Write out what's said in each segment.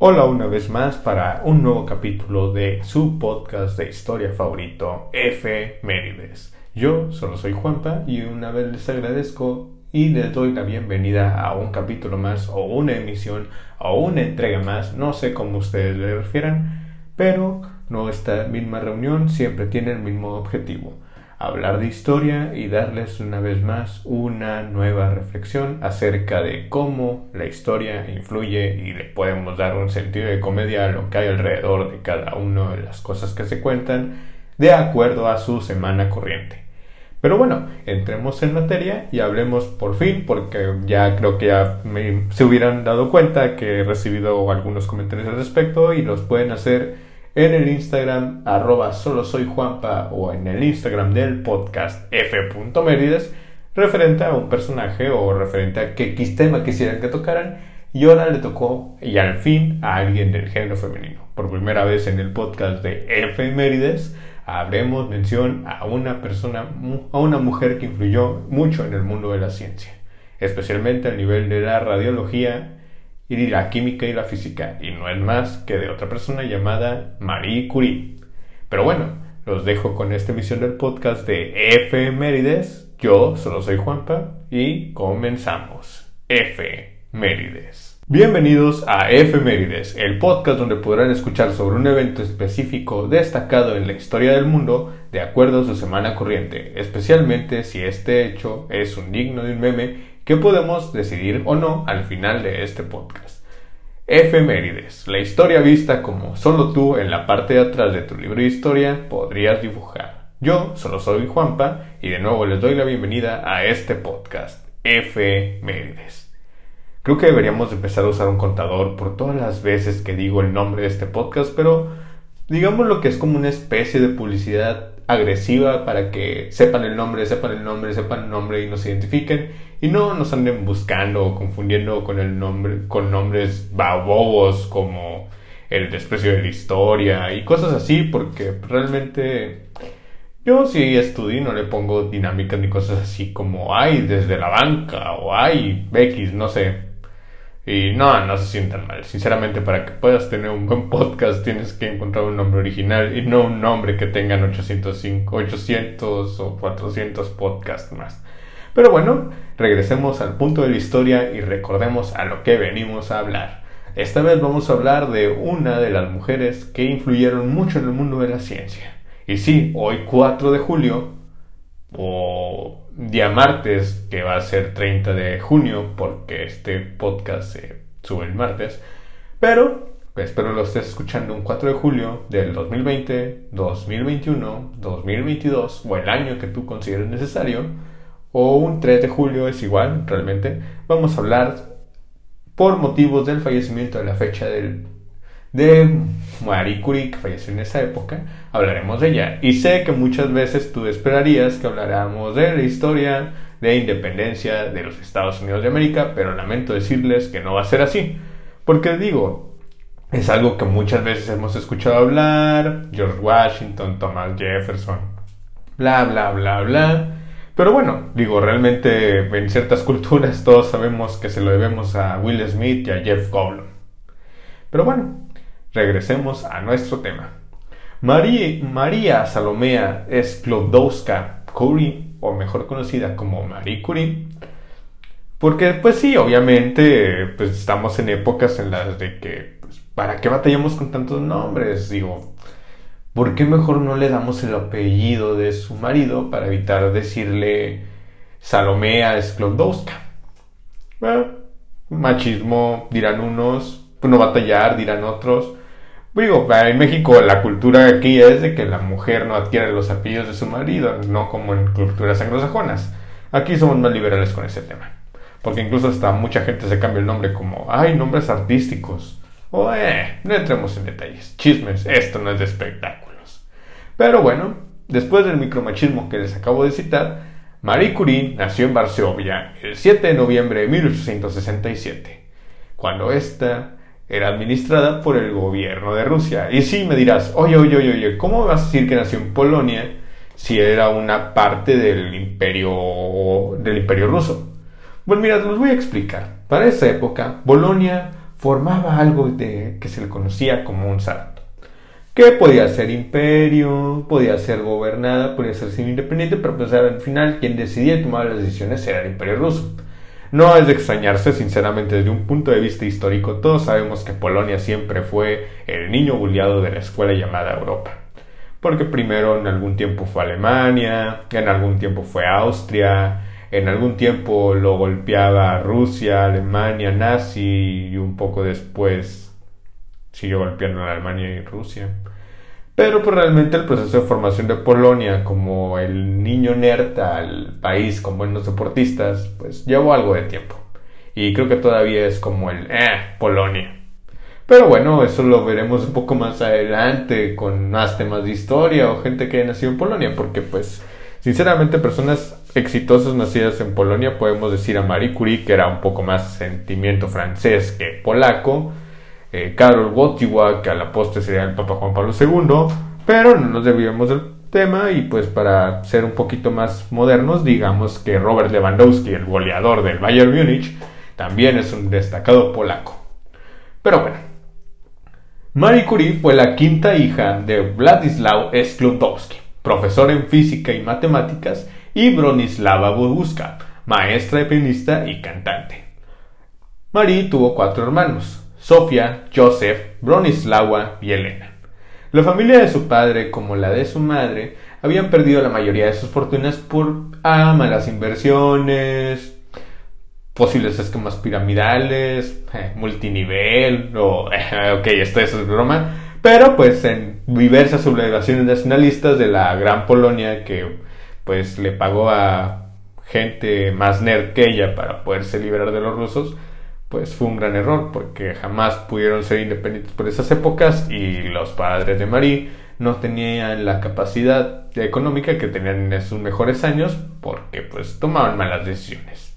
Hola una vez más para un nuevo capítulo de su podcast de historia favorito, F. Mérides. Yo solo soy Juanpa y una vez les agradezco y les doy la bienvenida a un capítulo más o una emisión o una entrega más, no sé cómo ustedes le refieran, pero nuestra misma reunión siempre tiene el mismo objetivo hablar de historia y darles una vez más una nueva reflexión acerca de cómo la historia influye y le podemos dar un sentido de comedia a lo que hay alrededor de cada una de las cosas que se cuentan de acuerdo a su semana corriente. Pero bueno, entremos en materia y hablemos por fin, porque ya creo que ya se hubieran dado cuenta que he recibido algunos comentarios al respecto y los pueden hacer en el Instagram arroba solo soy Juanpa o en el Instagram del podcast f.merides referente a un personaje o referente a qué X tema quisieran que tocaran y ahora le tocó y al fin a alguien del género femenino. Por primera vez en el podcast de Efemérides haremos mención a una persona, a una mujer que influyó mucho en el mundo de la ciencia, especialmente a nivel de la radiología y la química y la física, y no es más que de otra persona llamada Marie Curie. Pero bueno, los dejo con esta emisión del podcast de Efemérides. Yo solo soy Juanpa y comenzamos. Efemérides. Bienvenidos a Efemérides, el podcast donde podrán escuchar sobre un evento específico destacado en la historia del mundo de acuerdo a su semana corriente, especialmente si este hecho es un digno de un meme ¿Qué podemos decidir o no al final de este podcast. Efemérides, la historia vista como solo tú en la parte de atrás de tu libro de historia podrías dibujar. Yo solo soy Juanpa y de nuevo les doy la bienvenida a este podcast, Efemérides. Creo que deberíamos empezar a usar un contador por todas las veces que digo el nombre de este podcast, pero digamos lo que es como una especie de publicidad agresiva para que sepan el nombre, sepan el nombre, sepan el nombre y nos identifiquen y no nos anden buscando o confundiendo con el nombre con nombres babobos como el desprecio de la historia y cosas así porque realmente yo si estudio no le pongo dinámicas ni cosas así como hay desde la banca o hay X, no sé, y no, no se sientan mal. Sinceramente, para que puedas tener un buen podcast tienes que encontrar un nombre original y no un nombre que tengan 805, 800 o 400 podcasts más. Pero bueno, regresemos al punto de la historia y recordemos a lo que venimos a hablar. Esta vez vamos a hablar de una de las mujeres que influyeron mucho en el mundo de la ciencia. Y sí, hoy 4 de julio, o día martes, que va a ser 30 de junio, porque este podcast se sube el martes. Pero espero lo estés escuchando un 4 de julio del 2020, 2021, 2022 o el año que tú consideres necesario. O un 3 de julio es igual, realmente. Vamos a hablar por motivos del fallecimiento de la fecha del de Marie Curie, que falleció en esa época, hablaremos de ella. Y sé que muchas veces tú esperarías que habláramos de la historia de independencia de los Estados Unidos de América, pero lamento decirles que no va a ser así. Porque digo, es algo que muchas veces hemos escuchado hablar, George Washington, Thomas Jefferson, bla, bla, bla, bla. Pero bueno, digo, realmente en ciertas culturas todos sabemos que se lo debemos a Will Smith y a Jeff Goldblum. Pero bueno, regresemos a nuestro tema. María, Salomea Sklodowska Curie, o mejor conocida como Marie Curie, porque pues sí, obviamente pues estamos en épocas en las de que, pues, ¿para qué batallamos con tantos nombres? Digo, ¿por qué mejor no le damos el apellido de su marido para evitar decirle Salomea Sklodowska? Bueno, machismo, dirán unos, pues, no batallar, dirán otros. Digo, en México la cultura aquí es de que la mujer no adquiere los apellidos de su marido, no como en culturas anglosajonas. Aquí somos más liberales con ese tema. Porque incluso hasta mucha gente se cambia el nombre como, ay, nombres artísticos. O, eh, no entremos en detalles. Chismes, esto no es de espectáculos. Pero bueno, después del micromachismo que les acabo de citar, Marie Curie nació en Varsovia el 7 de noviembre de 1867, cuando esta era administrada por el gobierno de Rusia. Y sí, me dirás, oye, oye, oye, oye, ¿cómo vas a decir que nació en Polonia si era una parte del imperio, del imperio ruso? Pues mira, los voy a explicar. Para esa época, Polonia formaba algo de, que se le conocía como un zarato, que podía ser imperio, podía ser gobernada, podía ser independiente, pero pues al final quien decidía y tomaba las decisiones era el imperio ruso. No es de extrañarse, sinceramente, desde un punto de vista histórico, todos sabemos que Polonia siempre fue el niño bulliado de la escuela llamada Europa. Porque primero en algún tiempo fue Alemania, en algún tiempo fue Austria, en algún tiempo lo golpeaba Rusia, Alemania, nazi y un poco después siguió golpeando a Alemania y Rusia. Pero pues realmente el proceso de formación de Polonia como el niño nerd al país con buenos deportistas, pues llevó algo de tiempo. Y creo que todavía es como el, eh, Polonia. Pero bueno, eso lo veremos un poco más adelante con más temas de historia o gente que haya nacido en Polonia, porque pues sinceramente personas exitosas nacidas en Polonia podemos decir a Marie Curie que era un poco más sentimiento francés que polaco, eh, Karol Wojtyła, que a la postre sería el Papa Juan Pablo II, pero no nos debíamos del tema y pues para ser un poquito más modernos, digamos que Robert Lewandowski, el goleador del Bayern Múnich, también es un destacado polaco. Pero bueno, Marie Curie fue la quinta hija de Władysław Sklodowski, profesor en física y matemáticas, y Bronislava Boguska, maestra de pianista y cantante. Marie tuvo cuatro hermanos, Sofía, Joseph, Bronislawa y Elena. La familia de su padre, como la de su madre, habían perdido la mayoría de sus fortunas por ah, malas inversiones, posibles esquemas piramidales, eh, multinivel, o, ok, esto es broma, pero pues en diversas sublevaciones nacionalistas de la Gran Polonia que pues le pagó a gente más nerd que ella para poderse liberar de los rusos, pues fue un gran error porque jamás pudieron ser independientes por esas épocas y los padres de Marie no tenían la capacidad económica que tenían en sus mejores años porque pues tomaban malas decisiones.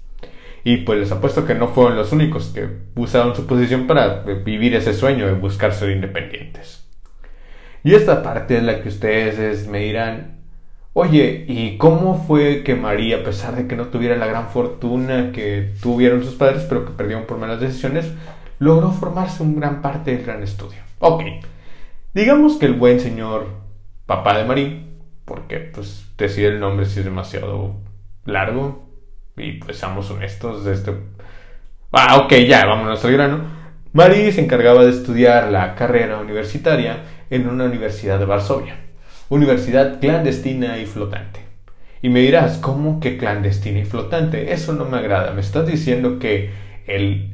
Y pues les apuesto que no fueron los únicos que usaron su posición para vivir ese sueño de buscar ser independientes. Y esta parte es la que ustedes me dirán, Oye, ¿y cómo fue que María, a pesar de que no tuviera la gran fortuna que tuvieron sus padres, pero que perdieron por malas decisiones, logró formarse un gran parte del gran estudio? Ok, digamos que el buen señor papá de María, porque pues decir el nombre si es demasiado largo, y pues seamos honestos, de este... Ah, ok, ya, vámonos al grano. Marie se encargaba de estudiar la carrera universitaria en una universidad de Varsovia universidad clandestina y flotante. Y me dirás, ¿cómo que clandestina y flotante? Eso no me agrada. Me estás diciendo que el,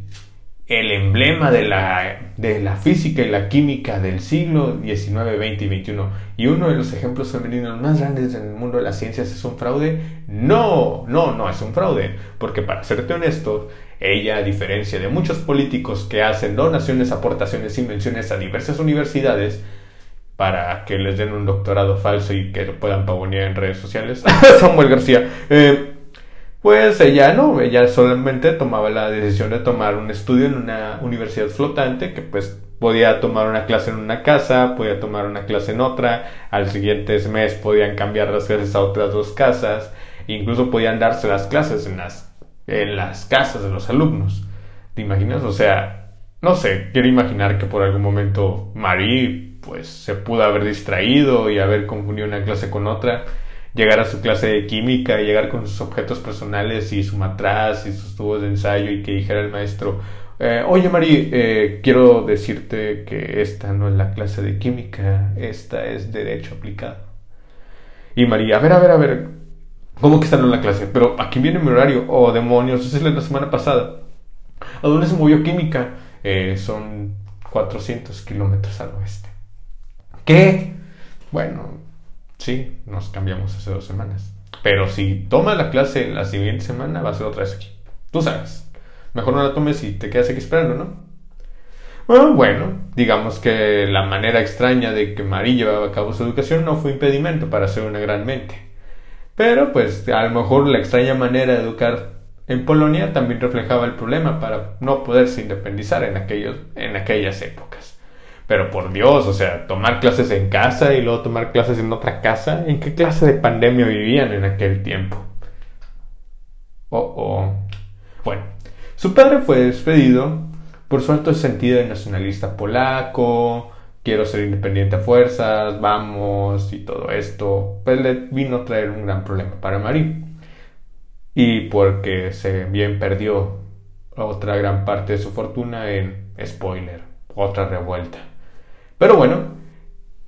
el emblema de la, de la física y la química del siglo XIX, XX y XXI y uno de los ejemplos femeninos más grandes en el mundo de las ciencias es un fraude. No, no, no es un fraude. Porque para serte honesto, ella, a diferencia de muchos políticos que hacen donaciones, aportaciones, invenciones a diversas universidades, para que les den un doctorado falso y que lo puedan pavonear en redes sociales. Samuel García. Eh, pues ella no, ella solamente tomaba la decisión de tomar un estudio en una universidad flotante que pues podía tomar una clase en una casa, podía tomar una clase en otra, al siguiente mes podían cambiar las clases a otras dos casas, incluso podían darse las clases en las, en las casas de los alumnos. ¿Te imaginas? O sea, no sé, quiero imaginar que por algún momento Marie pues se pudo haber distraído y haber confundido una clase con otra, llegar a su clase de química y llegar con sus objetos personales y su matraz y sus tubos de ensayo y que dijera el maestro, eh, oye Mari, eh, quiero decirte que esta no es la clase de química, esta es derecho aplicado. Y María, a ver, a ver, a ver, ¿cómo que esta no es la clase? Pero aquí viene mi horario, oh demonios, esa es la semana pasada. ¿A dónde se movió química? Eh, son 400 kilómetros al oeste. ¿Qué? Bueno, sí, nos cambiamos hace dos semanas. Pero si tomas la clase la siguiente semana, va a ser otra vez aquí. Tú sabes. Mejor no la tomes y te quedas aquí esperando, ¿no? Bueno, bueno, digamos que la manera extraña de que María llevaba a cabo su educación no fue impedimento para ser una gran mente. Pero, pues, a lo mejor la extraña manera de educar en Polonia también reflejaba el problema para no poderse independizar en, aquellos, en aquellas épocas. Pero por Dios, o sea, tomar clases en casa y luego tomar clases en otra casa, ¿en qué clase de pandemia vivían en aquel tiempo? Oh, oh. Bueno, su padre fue despedido por su alto sentido de nacionalista polaco, quiero ser independiente a fuerzas, vamos y todo esto, pues le vino a traer un gran problema para Marie. Y porque se bien perdió otra gran parte de su fortuna en spoiler, otra revuelta. Pero bueno,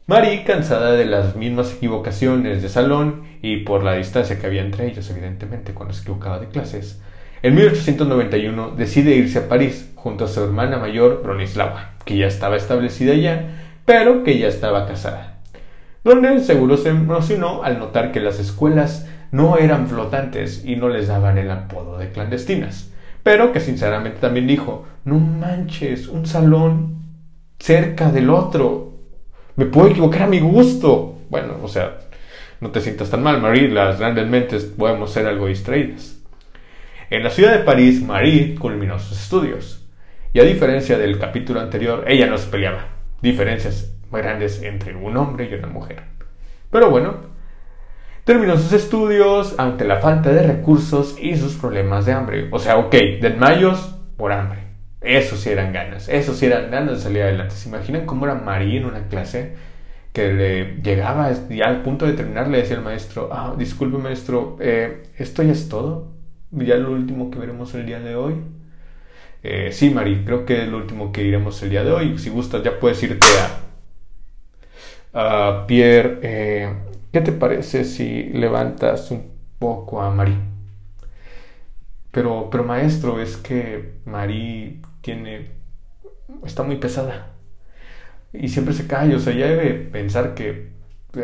Marie, cansada de las mismas equivocaciones de salón y por la distancia que había entre ellos, evidentemente, cuando se equivocaba de clases, en 1891 decide irse a París junto a su hermana mayor Bronislava, que ya estaba establecida ya, pero que ya estaba casada. Donde seguro se emocionó al notar que las escuelas no eran flotantes y no les daban el apodo de clandestinas, pero que sinceramente también dijo, no manches, un salón cerca del otro, me puedo equivocar a mi gusto. Bueno, o sea, no te sientas tan mal, Marie, las grandes mentes podemos ser algo distraídas. En la ciudad de París, Marie culminó sus estudios. Y a diferencia del capítulo anterior, ella no se peleaba. Diferencias grandes entre un hombre y una mujer. Pero bueno, terminó sus estudios ante la falta de recursos y sus problemas de hambre. O sea, ok, desmayos por hambre. Eso sí eran ganas, eso sí eran ganas de salir adelante. ¿Se imaginan cómo era María en una clase? Que le llegaba ya al punto de terminar, le decía al maestro, ah, disculpe maestro, eh, ¿esto ya es todo? ¿Ya lo último que veremos el día de hoy? Eh, sí, Mari, creo que es lo último que iremos el día de hoy. Si gustas, ya puedes irte a, Pierre. Eh, ¿Qué te parece si levantas un poco a Mari? Pero, pero maestro, es que Mari tiene. está muy pesada. Y siempre se cae, o sea, ya debe pensar que.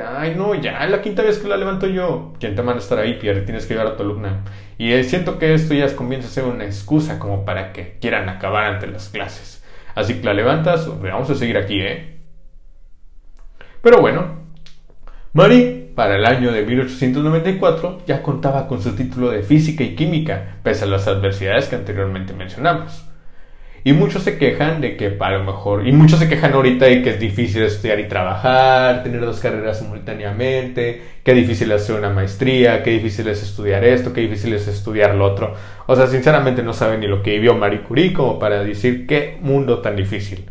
Ay, no, ya la quinta vez que la levanto yo. ¿Quién te manda a estar ahí, Pierre? Tienes que llevar a tu alumna. Y eh, siento que esto ya comienza a ser una excusa como para que quieran acabar ante las clases. Así que la levantas, vamos a seguir aquí, ¿eh? Pero bueno, Marie, para el año de 1894, ya contaba con su título de física y química, pese a las adversidades que anteriormente mencionamos. Y muchos se quejan de que a lo mejor, y muchos se quejan ahorita de que es difícil estudiar y trabajar, tener dos carreras simultáneamente, qué difícil es hacer una maestría, qué difícil es estudiar esto, qué difícil es estudiar lo otro. O sea, sinceramente no saben ni lo que vivió Marie Curie como para decir qué mundo tan difícil.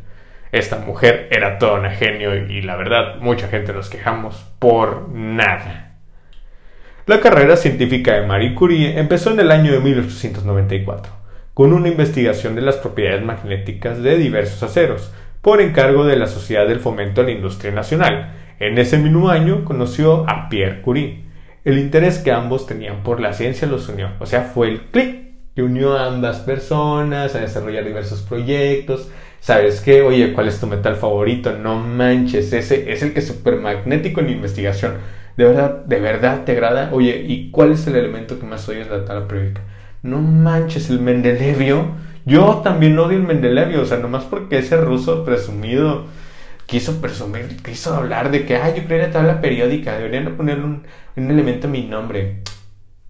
Esta mujer era toda una genio y la verdad mucha gente nos quejamos por nada. La carrera científica de Marie Curie empezó en el año de 1894 con una investigación de las propiedades magnéticas de diversos aceros, por encargo de la Sociedad del Fomento a la Industria Nacional. En ese mismo año conoció a Pierre Curie. El interés que ambos tenían por la ciencia los unió, o sea, fue el clic que unió a ambas personas a desarrollar diversos proyectos. ¿Sabes qué? Oye, ¿cuál es tu metal favorito? No manches, ese es el que es súper magnético en investigación. ¿De verdad, de verdad te agrada? Oye, ¿y cuál es el elemento que más oyes de la tabla periódica? No manches, el Mendelevio. Yo también odio el Mendelevio, o sea, nomás porque ese ruso presumido quiso presumir, quiso hablar de que, ay, yo creo en la tabla periódica, deberían poner un, un elemento a mi nombre.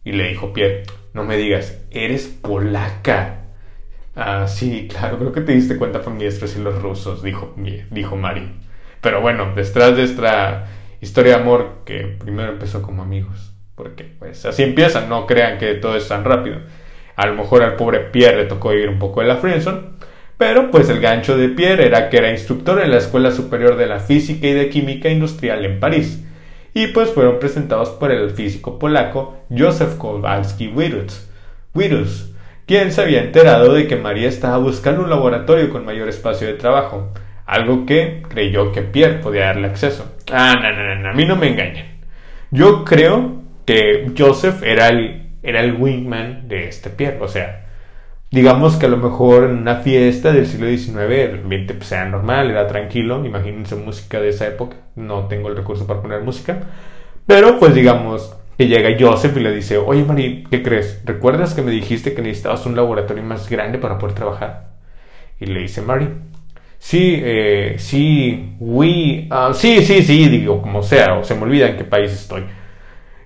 Y le dijo Pierre, no me digas, eres polaca. Ah, sí, claro, creo que te diste cuenta por mi y los rusos, dijo, dijo Mari. Pero bueno, detrás de esta historia de amor que primero empezó como amigos, porque pues así empiezan, no crean que todo es tan rápido. A lo mejor al pobre Pierre le tocó ir un poco de la Friendson, pero pues el gancho de Pierre era que era instructor en la Escuela Superior de la Física y de Química Industrial en París, y pues fueron presentados por el físico polaco Józef Kowalski Wirus, quien se había enterado de que María estaba buscando un laboratorio con mayor espacio de trabajo, algo que creyó que Pierre podía darle acceso. Ah, no, no, no, a mí no me engañan. Yo creo que Joseph era el era el wingman de este Pierre. O sea, digamos que a lo mejor en una fiesta del siglo XIX el ambiente pues, era normal, era tranquilo. Imagínense música de esa época. No tengo el recurso para poner música. Pero pues digamos que llega Joseph y le dice, oye Marie, ¿qué crees? ¿Recuerdas que me dijiste que necesitabas un laboratorio más grande para poder trabajar? Y le dice Marie, sí, eh, sí, oui, ah, sí, sí, sí, digo, como sea, o se me olvida en qué país estoy.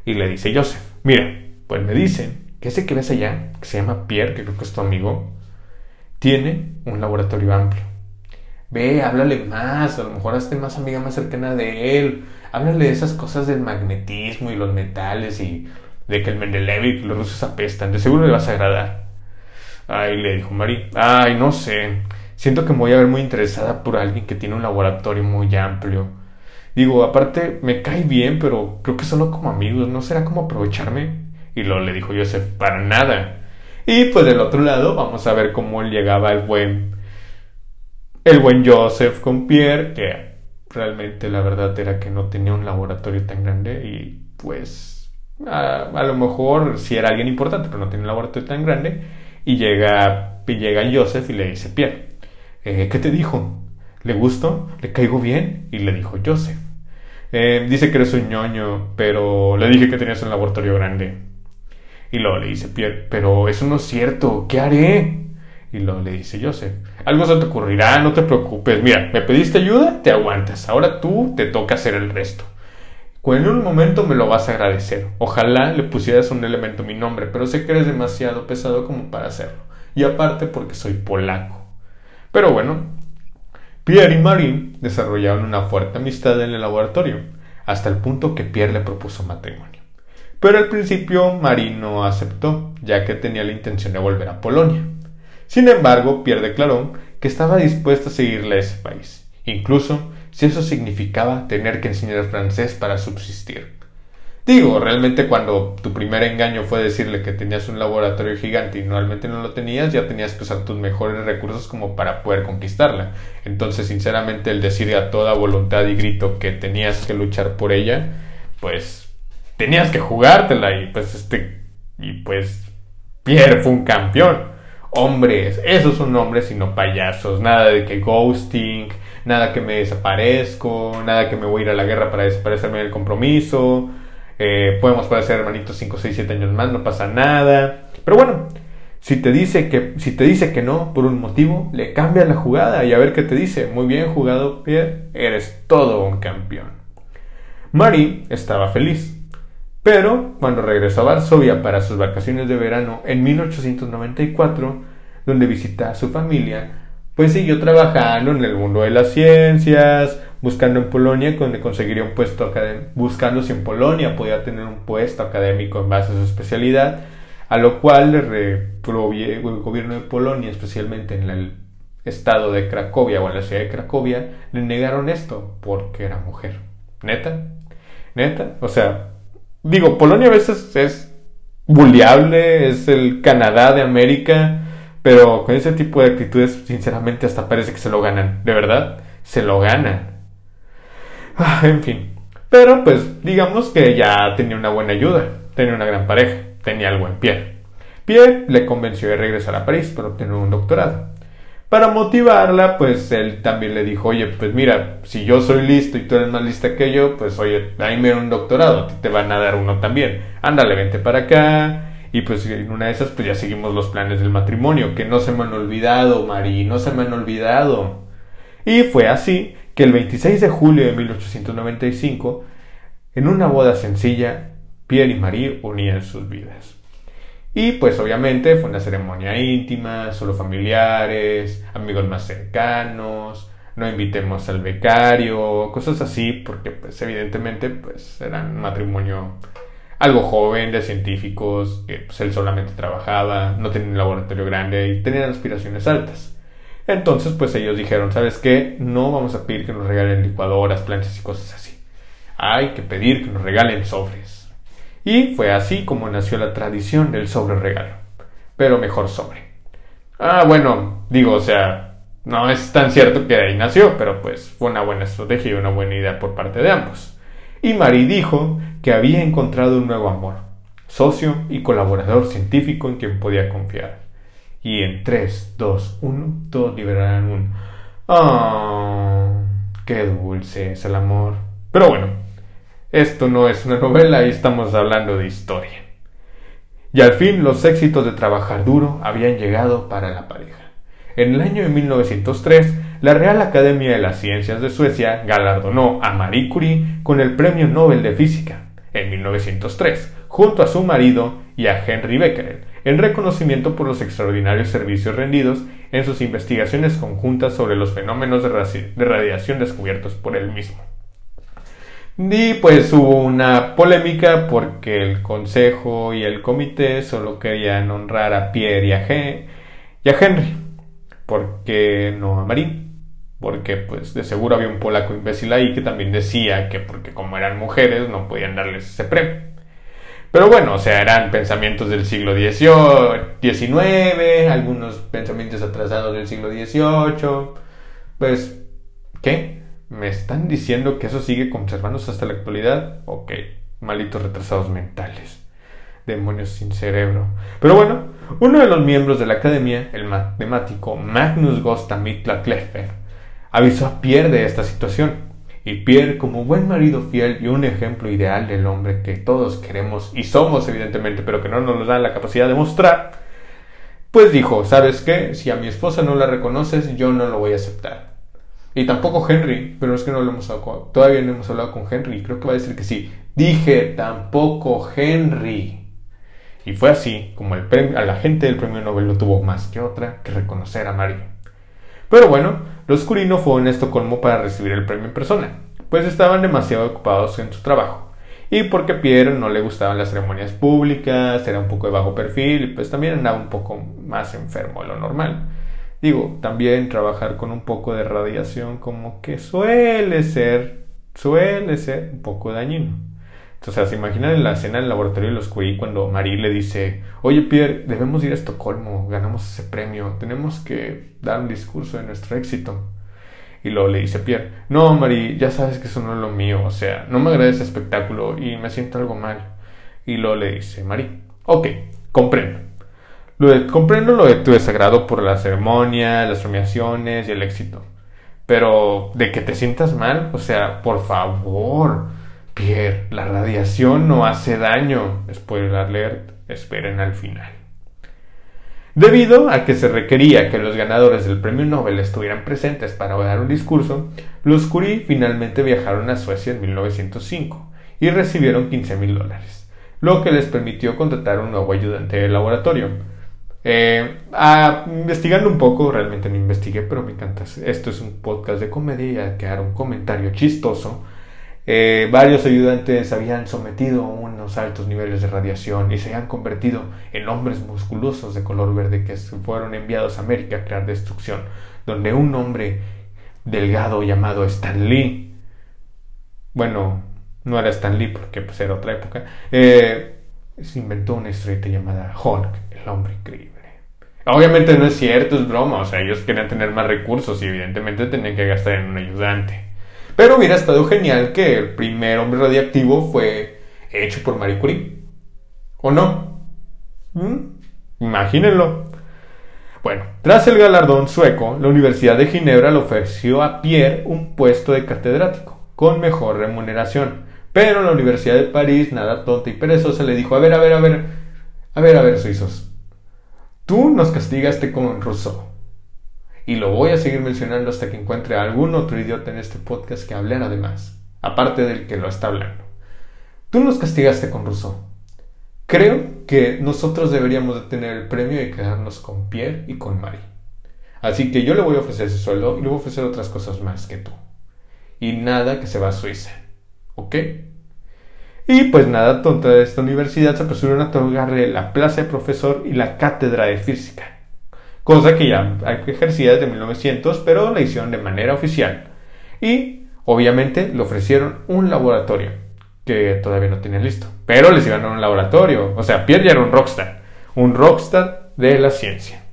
Y le dice Joseph, mira, pues me dicen que ese que ves allá, que se llama Pierre, que creo que es tu amigo, tiene un laboratorio amplio. Ve, háblale más, a lo mejor hazte más amiga más cercana de él. Háblale de esas cosas del magnetismo y los metales y de que el Mendeleev y los rusos apestan. De seguro le vas a agradar. Ay, le dijo Mari. Ay, no sé. siento que me voy a ver muy interesada por alguien que tiene un laboratorio muy amplio. Digo, aparte, me cae bien, pero creo que solo como amigos, ¿no será como aprovecharme? Y lo le dijo Joseph, para nada. Y pues del otro lado, vamos a ver cómo llegaba el buen. El buen Joseph con Pierre, que realmente la verdad era que no tenía un laboratorio tan grande y pues a, lo mejor si era alguien importante, pero no tenía un laboratorio tan grande. Y llega, y llega Joseph y le dice, Pierre, eh, ¿qué te dijo? ¿Le gustó? ¿Le caigo bien? Y le dijo Joseph. Eh, dice que eres un ñoño, pero le dije que tenías un laboratorio grande. Y luego le dice Pierre, pero eso no es cierto, ¿qué haré? Y luego le dice Joseph, algo se te ocurrirá, no te preocupes, mira, me pediste ayuda, te aguantas, ahora tú te toca hacer el resto. En un momento me lo vas a agradecer. Ojalá le pusieras un elemento mi nombre, pero sé que eres demasiado pesado como para hacerlo. Y aparte porque soy polaco. Pero bueno, Pierre y Marie desarrollaron una fuerte amistad en el laboratorio, hasta el punto que Pierre le propuso matrimonio. Pero al principio Marie no aceptó, ya que tenía la intención de volver a Polonia. Sin embargo, Pierre declaró que estaba dispuesto a seguirle a ese país, incluso si eso significaba tener que enseñar francés para subsistir. Digo, realmente cuando tu primer engaño fue decirle que tenías un laboratorio gigante y realmente no lo tenías, ya tenías que usar tus mejores recursos como para poder conquistarla. Entonces, sinceramente, el decir a toda voluntad y grito que tenías que luchar por ella, pues tenías que jugártela y pues este y pues Pierre fue un campeón hombres, esos son hombres y no payasos, nada de que ghosting, nada que me desaparezco, nada que me voy a ir a la guerra para desaparecerme del compromiso, eh, podemos parecer hermanitos 5, 6, 7 años más, no pasa nada, pero bueno, si te dice que si te dice que no por un motivo, le cambia la jugada y a ver qué te dice. Muy bien jugado, Pierre, eres todo un campeón. Marie estaba feliz. Pero cuando regresó a Varsovia para sus vacaciones de verano en 1894, donde visita a su familia, pues siguió trabajando en el mundo de las ciencias, buscando en Polonia donde conseguiría un puesto académico, buscando si en Polonia podía tener un puesto académico en base a su especialidad, a lo cual el gobierno de Polonia, especialmente en el estado de Cracovia o en la ciudad de Cracovia, le negaron esto porque era mujer. ¿Neta? ¿Neta? O sea, Digo, Polonia a veces es bulliable, es el Canadá de América, pero con ese tipo de actitudes, sinceramente, hasta parece que se lo ganan. De verdad, se lo ganan. Ah, en fin. Pero pues digamos que ya tenía una buena ayuda, tenía una gran pareja, tenía algo en Pierre. Pierre le convenció de regresar a París para obtener un doctorado. Para motivarla, pues él también le dijo, oye, pues mira, si yo soy listo y tú eres más lista que yo, pues oye, ahí me un doctorado, te van a dar uno también. Ándale, vente para acá. Y pues en una de esas, pues ya seguimos los planes del matrimonio, que no se me han olvidado, Mari, no se me han olvidado. Y fue así que el 26 de julio de 1895, en una boda sencilla, Pierre y Marie unían sus vidas. Y pues obviamente fue una ceremonia íntima, solo familiares, amigos más cercanos, no invitemos al becario, cosas así, porque pues evidentemente pues era un matrimonio algo joven de científicos, que pues él solamente trabajaba, no tenía un laboratorio grande y tenían aspiraciones altas. Entonces pues ellos dijeron, ¿sabes qué? No vamos a pedir que nos regalen licuadoras, planchas y cosas así. Hay que pedir que nos regalen sobres. Y fue así como nació la tradición del sobre regalo. Pero mejor sobre. Ah, bueno, digo, o sea, no es tan cierto que ahí nació, pero pues fue una buena estrategia y una buena idea por parte de ambos. Y Marie dijo que había encontrado un nuevo amor, socio y colaborador científico en quien podía confiar. Y en 3, 2, 1, todos liberarán un... ¡Ah! ¡Qué dulce es el amor! Pero bueno, esto no es una novela y estamos hablando de historia. Y al fin los éxitos de trabajar duro habían llegado para la pareja. En el año de 1903, la Real Academia de las Ciencias de Suecia galardonó a Marie Curie con el Premio Nobel de Física en 1903, junto a su marido y a Henry Becquerel, en reconocimiento por los extraordinarios servicios rendidos en sus investigaciones conjuntas sobre los fenómenos de radiación descubiertos por él mismo. Y pues hubo una polémica porque el consejo y el comité solo querían honrar a Pierre y a, Henry. ¿por qué no a Marie? Porque pues de seguro había un polaco imbécil ahí que también decía que porque como eran mujeres no podían darles ese premio. Pero bueno, o sea, eran pensamientos del siglo XIX, algunos pensamientos atrasados del siglo XVIII. Pues, ¿qué? ¿Me están diciendo que eso sigue conservándose hasta la actualidad? Ok, malitos retrasados mentales. Demonios sin cerebro. Pero bueno, uno de los miembros de la academia, el matemático Magnus Gostam Kleffer, avisó a Pierre de esta situación y Pierre, como buen marido fiel y un ejemplo ideal del hombre que todos queremos y somos evidentemente, pero que no nos da la capacidad de mostrar, pues dijo, ¿sabes qué? Si a mi esposa no la reconoces, yo no lo voy a aceptar. Y tampoco Henry, pero es que no lo hemos hablado, todavía no hemos hablado con Henry, creo que va a decir que sí. Dije, tampoco Henry. Y fue así como el premio, a la gente del premio Nobel no tuvo más que otra que reconocer a Marie. Pero bueno, los Curie fueron en Estocolmo para recibir el premio en persona, pues estaban demasiado ocupados en su trabajo. Y porque Pierre no le gustaban las ceremonias públicas, era un poco de bajo perfil pues también andaba un poco más enfermo de lo normal. Digo, también trabajar con un poco de radiación como que suele ser, suele ser un poco dañino. O sea, se imaginan en la escena del laboratorio de los Curie cuando Marie le dice, oye Pierre, debemos ir a Estocolmo, ganamos ese premio, tenemos que dar un discurso de nuestro éxito. Y luego le dice Pierre, no Marie, ya sabes que eso no es lo mío, o sea, no me agrada ese espectáculo y me siento algo mal. Y luego le dice Marie, ok, comprendo. Lo comprendo lo de tu desagrado por la ceremonia, las premiaciones y el éxito. Pero de que te sientas mal, o sea, por favor Pierre, la radiación no hace daño. Spoiler alert, esperen al final. Debido a que se requería que los ganadores del premio Nobel estuvieran presentes para dar un discurso, los Curie finalmente viajaron a Suecia en 1905 y recibieron 15 mil dólares, lo que les permitió contratar un nuevo ayudante de laboratorio. Eh, investigando un poco, realmente no investigué, pero me encanta. Esto es un podcast de comedia que un comentario chistoso eh, varios ayudantes habían sometido a unos altos niveles de radiación y se habían convertido en hombres musculosos de color verde que fueron enviados a América a crear destrucción, donde un hombre delgado llamado Stan Lee, bueno, no era Stan Lee porque pues, era otra época, eh, se inventó una estrella llamada Hulk, el hombre increíble. Obviamente no es cierto, es broma, o sea, ellos querían tener más recursos y evidentemente tenían que gastar en un ayudante. Pero hubiera estado genial que el primer hombre radiactivo fue hecho por Marie Curie. ¿O no? ¿Mm? Imagínenlo. Bueno, tras el galardón sueco, la Universidad de Ginebra le ofreció a Pierre un puesto de catedrático, con mejor remuneración. Pero la Universidad de París, nada tonta y perezosa, le dijo, a ver, a ver, a ver, a ver, a ver, suizos, tú nos castigaste con Rousseau y lo voy a seguir mencionando hasta que encuentre algún otro idiota en este podcast que hable además, aparte del que lo está hablando. Tú nos castigaste con Rousseau. Creo que nosotros deberíamos de tener el premio y quedarnos con Pierre y con Marie. Así que yo le voy a ofrecer ese sueldo y le voy a ofrecer otras cosas más que tú. Y nada que se va a Suiza. ¿Ok? Y pues nada, tonta de esta universidad se apresuraron a otorgarle la plaza de profesor y la cátedra de física. Cosa que ya ejercía desde 1900, pero la hicieron de manera oficial. Y obviamente le ofrecieron un laboratorio, que todavía no tenía listo, pero les iban a un laboratorio, o sea, Pierre ya era un rockstar, un rockstar de la ciencia.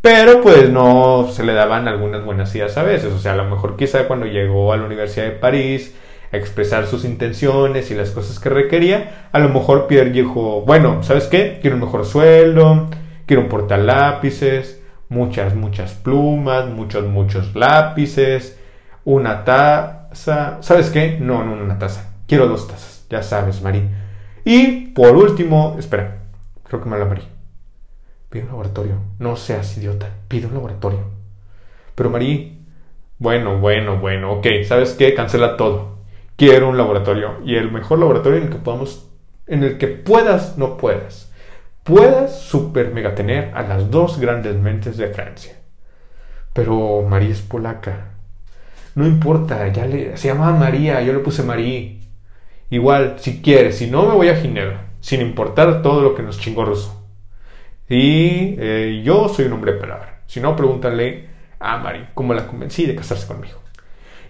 Pero pues no se le daban algunas buenas ideas a veces, o sea, a lo mejor quizá cuando llegó a la Universidad de París, expresar sus intenciones y las cosas que requería, a lo mejor Pierre dijo, bueno, ¿sabes qué? Quiero un mejor sueldo, quiero un portalápices, muchas, muchas plumas, muchos, muchos lápices, una taza. ¿Sabes qué? No, no una taza. Quiero dos tazas. Ya sabes, Marí. Y por último, espera, creo que me la Marí. Pide un laboratorio. No seas idiota. Pide un laboratorio. Pero Marí, bueno, bueno, bueno, ok, ¿sabes qué? Cancela todo. Quiero un laboratorio. Y el mejor laboratorio en el que podamos, en el que puedas, no puedas puedas super mega tener a las dos grandes mentes de Francia. Pero María es polaca. No importa, ya le, se llamaba María, yo le puse María. Igual, si quieres, si no me voy a Ginebra, sin importar todo lo que nos chingó Russo. Y eh, yo soy un hombre de palabra. Si no, pregúntale a Marie, cómo la convencí de casarse conmigo.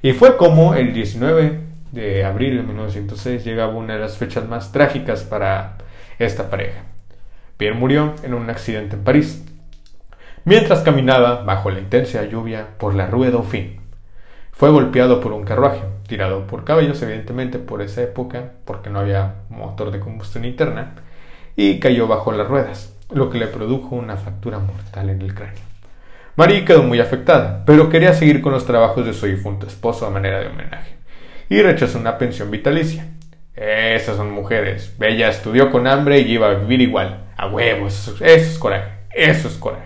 Y fue como el 19 de abril de 1906 llegaba una de las fechas más trágicas para esta pareja. Pierre murió en un accidente en París, mientras caminaba bajo la intensa lluvia por la Rue Dauphine. Fue golpeado por un carruaje, tirado por caballos, evidentemente por esa época, porque no había motor de combustión interna, y cayó bajo las ruedas, lo que le produjo una fractura mortal en el cráneo. Marie quedó muy afectada, pero quería seguir con los trabajos de su difunto esposo a manera de homenaje, y rechazó una pensión vitalicia. Esas son mujeres. Ella estudió con hambre y iba a vivir igual. A huevos. Eso es coraje. Eso es coraje.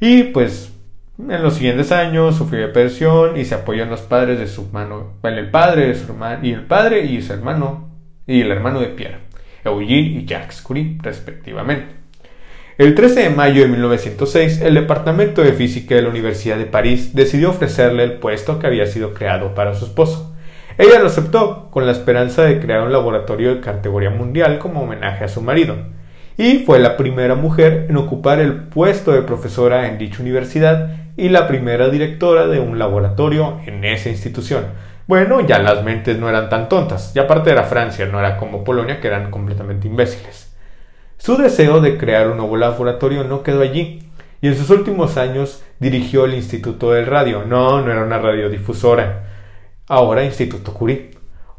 Y pues en los siguientes años sufrió depresión y se apoyó en los padres de su hermano, en el padre de su hermano y el padre y su hermano y el hermano de Pierre, Eugene y Jacques Curie, respectivamente. El 13 de mayo de 1906, el Departamento de Física de la Universidad de París decidió ofrecerle el puesto que había sido creado para su esposo. Ella lo aceptó con la esperanza de crear un laboratorio de categoría mundial como homenaje a su marido, y fue la primera mujer en ocupar el puesto de profesora en dicha universidad y la primera directora de un laboratorio en esa institución. Bueno, ya las mentes no eran tan tontas, y aparte era Francia, no era como Polonia, que eran completamente imbéciles. Su deseo de crear un nuevo laboratorio no quedó allí, y en sus últimos años dirigió el Instituto del Radio. No, no era una radiodifusora, ahora Instituto Curie,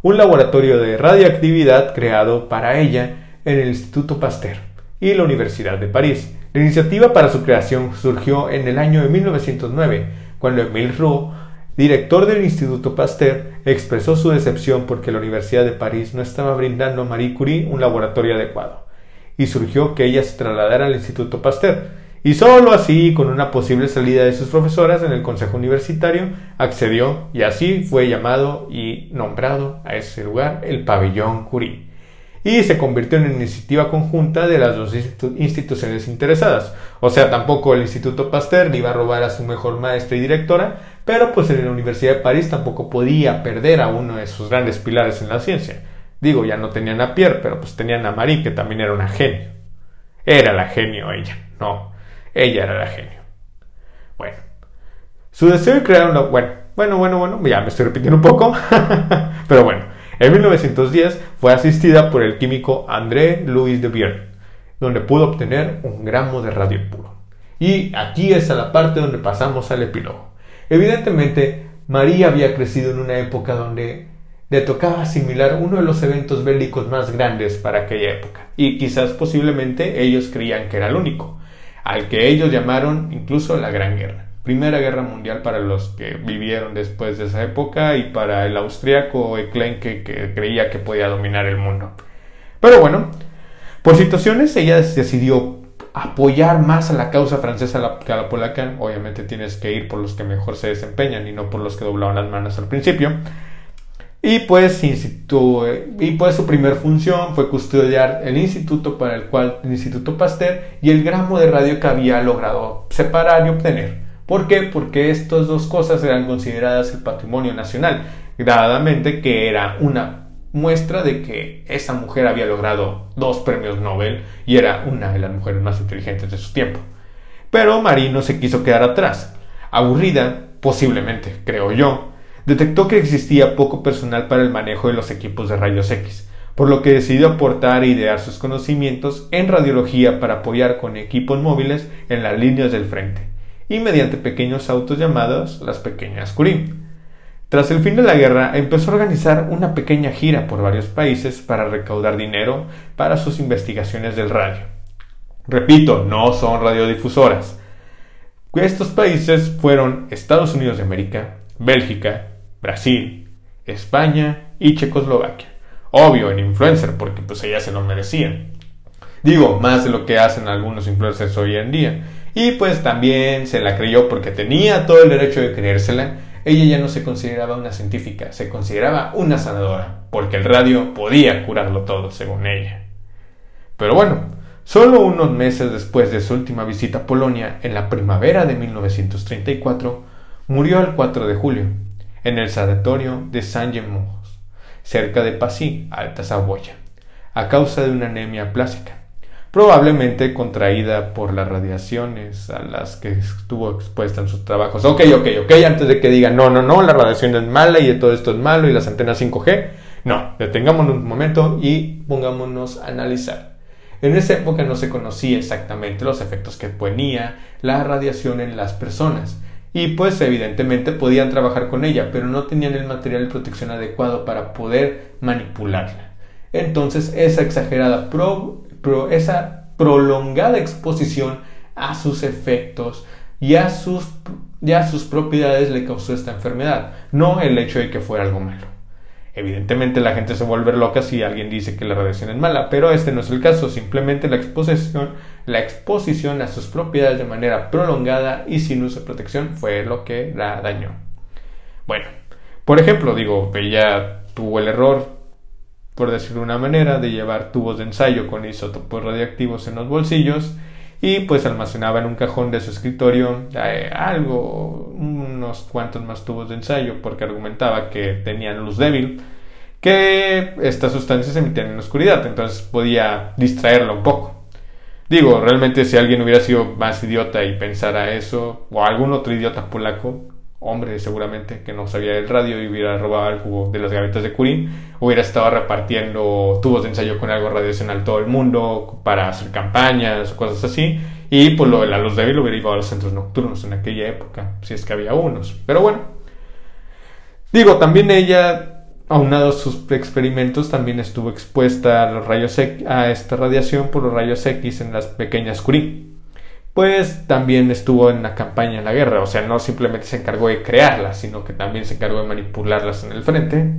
un laboratorio de radioactividad creado para ella en el Instituto Pasteur y la Universidad de París. La iniciativa para su creación surgió en el año de 1909, cuando Emile Roux, director del Instituto Pasteur, expresó su decepción porque la Universidad de París no estaba brindando a Marie Curie un laboratorio adecuado y surgió que ella se trasladara al Instituto Pasteur. Y solo así, con una posible salida de sus profesoras en el Consejo Universitario, accedió y así fue llamado y nombrado a ese lugar el Pabellón Curie. Y se convirtió en una iniciativa conjunta de las dos instituciones interesadas. O sea, tampoco el Instituto Pasteur le iba a robar a su mejor maestra y directora, pero pues en la Universidad de París tampoco podía perder a uno de sus grandes pilares en la ciencia. Digo, ya no tenían a Pierre, pero pues tenían a Marie, que también era una genio. Era la genio ella, no, ella era la genio. Bueno, su deseo de crear una... Bueno, bueno, bueno, bueno, ya me estoy repitiendo un poco, pero bueno, en 1910 fue asistida por el químico André Louis de Bierne, donde pudo obtener un gramo de radio puro. Y aquí es la parte donde pasamos al epílogo. Evidentemente, María había crecido en una época donde le tocaba asimilar uno de los eventos bélicos más grandes para aquella época, y quizás posiblemente ellos creían que era el único, al que ellos llamaron incluso la Gran Guerra. Primera Guerra Mundial para los que vivieron después de esa época y para el austriaco Ecklenke que creía que podía dominar el mundo. Pero bueno, por situaciones ella decidió apoyar más a la causa francesa que a la polaca. Obviamente tienes que ir por los que mejor se desempeñan y no por los que doblaban las manos al principio. Y pues, y pues su primer función fue custodiar el instituto para el cual el Instituto Pasteur y el gramo de radio que había logrado separar y obtener. ¿Por qué? Porque estas dos cosas eran consideradas el patrimonio nacional, gradadamente que era una muestra de que esa mujer había logrado dos premios Nobel y era una de las mujeres más inteligentes de su tiempo. Pero Marie no se quiso quedar atrás. Aburrida, posiblemente, creo yo, detectó que existía poco personal para el manejo de los equipos de rayos X, por lo que decidió aportar e idear sus conocimientos en radiología para apoyar con equipos móviles en las líneas del frente, y mediante pequeños autos llamados las pequeñas Curie. Tras el fin de la guerra, empezó a organizar una pequeña gira por varios países para recaudar dinero para sus investigaciones del radio. Repito, no son radiodifusoras. Estos países fueron Estados Unidos de América, Bélgica, Brasil, España y Checoslovaquia. Obvio, en influencer, porque pues ellas se lo merecían. Digo, más de lo que hacen algunos influencers hoy en día. Y pues también se la creyó porque tenía todo el derecho de creérsela. Ella ya no se consideraba una científica, se consideraba una sanadora, porque el radio podía curarlo todo, según ella. Pero bueno, solo unos meses después de su última visita a Polonia, en la primavera de 1934, murió el 4 de julio, en el sanatorio de Saint-Gemous, cerca de Passy, Alta Saboya, a causa de una anemia plástica. probablemente contraída por las radiaciones a las que estuvo expuesta en sus trabajos. Ok, ok, ok, antes de que digan, no, no, no, la radiación es mala y todo esto es malo y las antenas 5G, no, detengámonos un momento y pongámonos a analizar. En esa época no se conocía exactamente los efectos que ponía la radiación en las personas y pues evidentemente podían trabajar con ella, pero no tenían el material de protección adecuado para poder manipularla. Entonces esa exagerada pro esa prolongada exposición a sus efectos y a sus, sus propiedades le causó esta enfermedad, no el hecho de que fuera algo malo. Evidentemente la gente se vuelve loca si alguien dice que la radiación es mala, pero este no es el caso, simplemente la exposición, la exposición a sus propiedades de manera prolongada y sin uso de protección fue lo que la dañó. Bueno, por ejemplo, digo, ella tuvo el error por decirlo de una manera, de llevar tubos de ensayo con isótopos radiactivos en los bolsillos y pues almacenaba en un cajón de su escritorio eh, algo, unos cuantos más tubos de ensayo porque argumentaba que tenían luz débil, que estas sustancias emitían en la oscuridad, entonces podía distraerla un poco. Digo, realmente si alguien hubiera sido más idiota y pensara eso, o algún otro idiota polaco, hombre seguramente que no sabía del radio y hubiera robado algo de las gavetas de Curín, hubiera estado repartiendo tubos de ensayo con algo radiacional todo el mundo para hacer campañas o cosas así. Y pues, lo de la luz débil hubiera ido a los centros nocturnos en aquella época, si es que había unos. Pero bueno, digo, también ella, aunado a sus experimentos, también estuvo expuesta a los rayos a esta radiación por los rayos X en las pequeñas Curie pues también estuvo en la campaña en la guerra, o sea, no simplemente se encargó de crearlas, sino que también se encargó de manipularlas en el frente.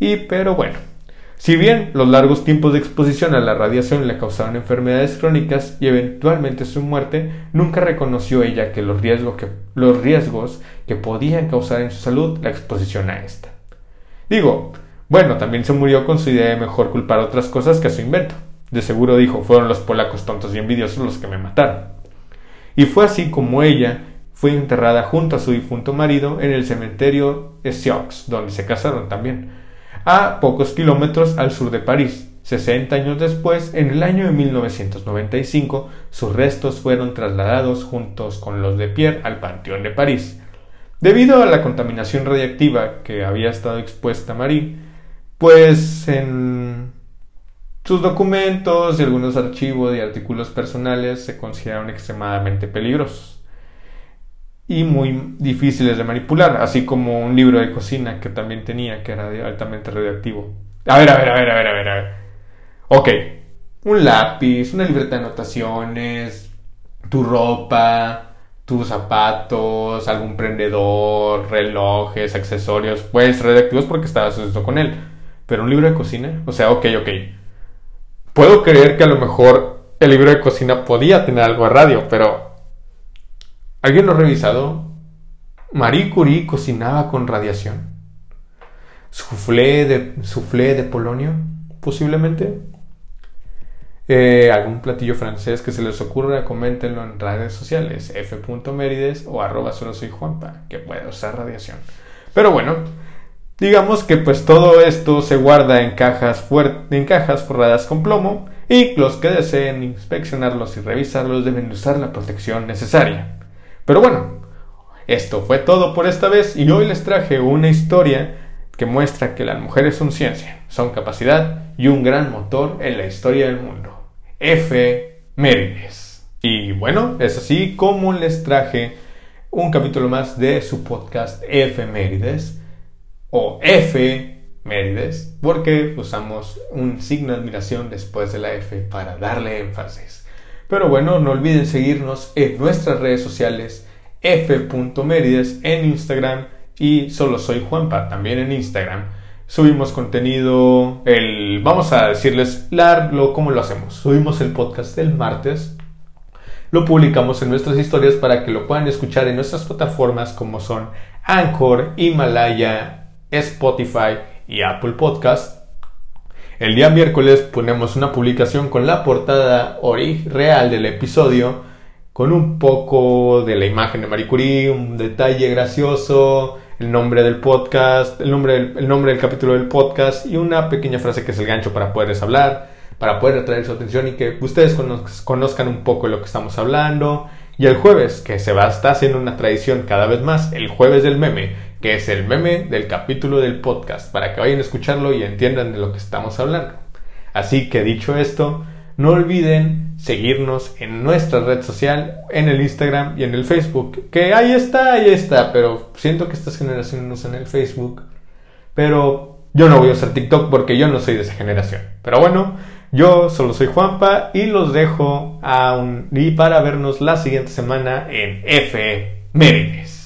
Y pero bueno, si bien los largos tiempos de exposición a la radiación le causaron enfermedades crónicas y eventualmente su muerte, nunca reconoció ella que los riesgos que, los riesgos que podían causar en su salud la exposición a esta. Digo, bueno, también se murió con su idea de mejor culpar otras cosas que a su invento. De seguro dijo, fueron los polacos tontos y envidiosos los que me mataron. Y fue así como ella fue enterrada junto a su difunto marido en el cementerio Sioux, donde se casaron también, a pocos kilómetros al sur de París. 60 años después, en el año de 1995, sus restos fueron trasladados juntos con los de Pierre al Panteón de París. Debido a la contaminación radiactiva que había estado expuesta Marie, pues en sus documentos y algunos archivos y artículos personales se consideraron extremadamente peligrosos y muy difíciles de manipular, así como un libro de cocina que también tenía, que era altamente radioactivo. A ver, a ver, a ver, a ver, a ver. Ok, un lápiz, una libreta de anotaciones, tu ropa, tus zapatos, algún prendedor, relojes, accesorios, pues radioactivos porque estabas asociado con él. Pero un libro de cocina, o sea, ok, ok Puedo creer que a lo mejor el libro de cocina podía tener algo de radio, pero ¿alguien lo ha revisado? Marie Curie cocinaba con radiación. ¿Soufflé de, soufflé de polonio? Posiblemente. Eh, algún platillo francés que se les ocurra, coméntenlo en redes sociales, f.merides o arroba solo soy Juanpa, que puede usar radiación. Pero bueno, Digamos que pues todo esto se guarda en cajas, en cajas forradas con plomo y los que deseen inspeccionarlos y revisarlos deben usar la protección necesaria. Pero bueno, esto fue todo por esta vez y hoy les traje una historia que muestra que las mujeres son ciencia, son capacidad y un gran motor en la historia del mundo. F. Mérides. Y bueno, es así como les traje un capítulo más de su podcast F. O F Mérides, porque usamos un signo de admiración después de la F para darle énfasis. Pero bueno, no olviden seguirnos en nuestras redes sociales f.mérides en Instagram y solo soy Juanpa también en Instagram. Subimos contenido el vamos a decirles largo cómo lo hacemos. Subimos el podcast el martes. Lo publicamos en nuestras historias para que lo puedan escuchar en nuestras plataformas como son Anchor, Himalaya, Spotify y Apple Podcast. El día miércoles ponemos una publicación con la portada real del episodio, con un poco de la imagen de Marie Curie, un detalle gracioso, el nombre del podcast, el nombre del, el nombre del capítulo del podcast y una pequeña frase que es el gancho para poderles hablar. para poder atraer su atención y que ustedes conozcan un poco de lo que estamos hablando. Y el jueves, que se va a estar haciendo una tradición cada vez más, el jueves del meme, que es el meme del capítulo del podcast, para que vayan a escucharlo y entiendan de lo que estamos hablando. Así que dicho esto, no olviden seguirnos en nuestra red social, en el Instagram y en el Facebook. Que ahí está, ahí está, pero siento que estas generaciones no usan el Facebook. Pero yo no voy a usar TikTok porque yo no soy de esa generación. Pero bueno, yo solo soy Juanpa y los dejo a un... y para vernos la siguiente semana en F. Mérides.